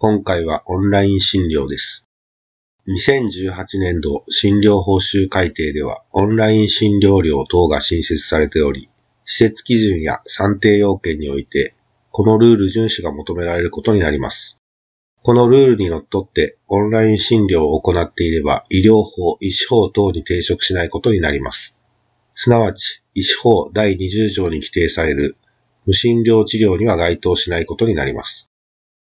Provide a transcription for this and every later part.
今回はオンライン診療です。2018年度診療報酬改定では、オンライン診療料等が新設されており、施設基準や算定要件において、このルール遵守が求められることになります。このルールにのっとって、オンライン診療を行っていれば、医療法、医師法等に抵触しないことになります。すなわち、医師法第20条に規定される無診療治療には該当しないことになります。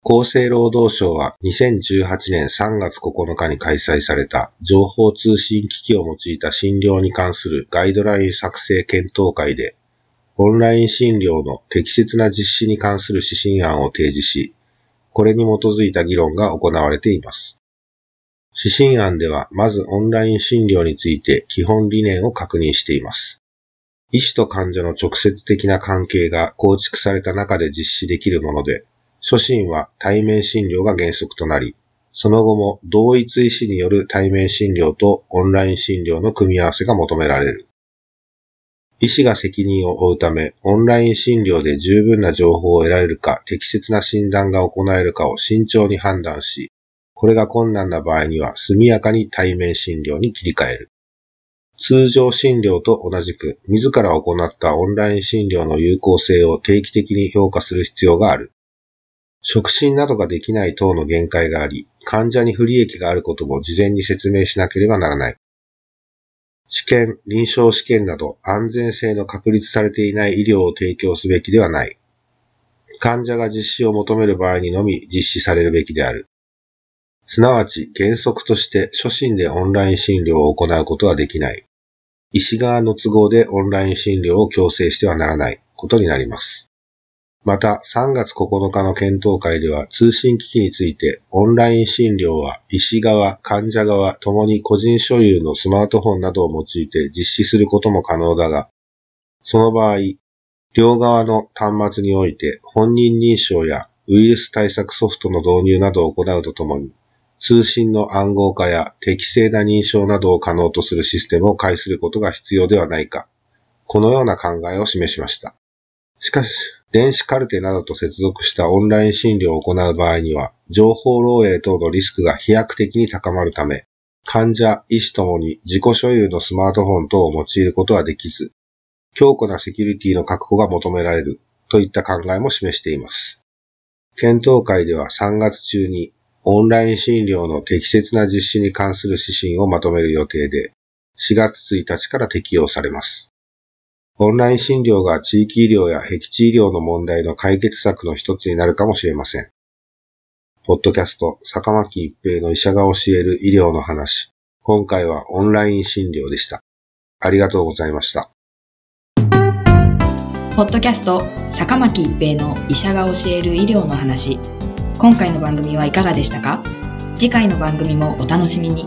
厚生労働省は2018年3月9日に開催された情報通信機器を用いた診療に関するガイドライン作成検討会で、オンライン診療の適切な実施に関する指針案を提示し、これに基づいた議論が行われています。指針案では、まずオンライン診療について基本理念を確認しています。医師と患者の直接的な関係が構築された中で実施できるもので、初診は対面診療が原則となり、その後も同一医師による対面診療とオンライン診療の組み合わせが求められる。医師が責任を負うため、オンライン診療で十分な情報を得られるか、適切な診断が行えるかを慎重に判断し、これが困難な場合には速やかに対面診療に切り替える。通常診療と同じく、自ら行ったオンライン診療の有効性を定期的に評価する必要がある。触診などができない等の限界があり、患者に不利益があることも事前に説明しなければならない。試験、臨床試験など安全性の確立されていない医療を提供すべきではない。患者が実施を求める場合にのみ実施されるべきである。すなわち原則として初診でオンライン診療を行うことはできない。医師側の都合でオンライン診療を強制してはならないことになります。また3月9日の検討会では通信機器についてオンライン診療は医師側、患者側ともに個人所有のスマートフォンなどを用いて実施することも可能だが、その場合、両側の端末において本人認証やウイルス対策ソフトの導入などを行うとともに、通信の暗号化や適正な認証などを可能とするシステムを介することが必要ではないか、このような考えを示しました。しかし、電子カルテなどと接続したオンライン診療を行う場合には、情報漏洩等のリスクが飛躍的に高まるため、患者、医師ともに自己所有のスマートフォン等を用いることはできず、強固なセキュリティの確保が求められるといった考えも示しています。検討会では3月中にオンライン診療の適切な実施に関する指針をまとめる予定で、4月1日から適用されます。オンライン診療が地域医療や僻地医療の問題の解決策の一つになるかもしれません。ポッドキャスト、坂巻一平の医者が教える医療の話。今回はオンライン診療でした。ありがとうございました。ポッドキャスト坂巻一平の医者が教える医療の話今回の番組はいかがでしたか？次回の番組もお楽しみに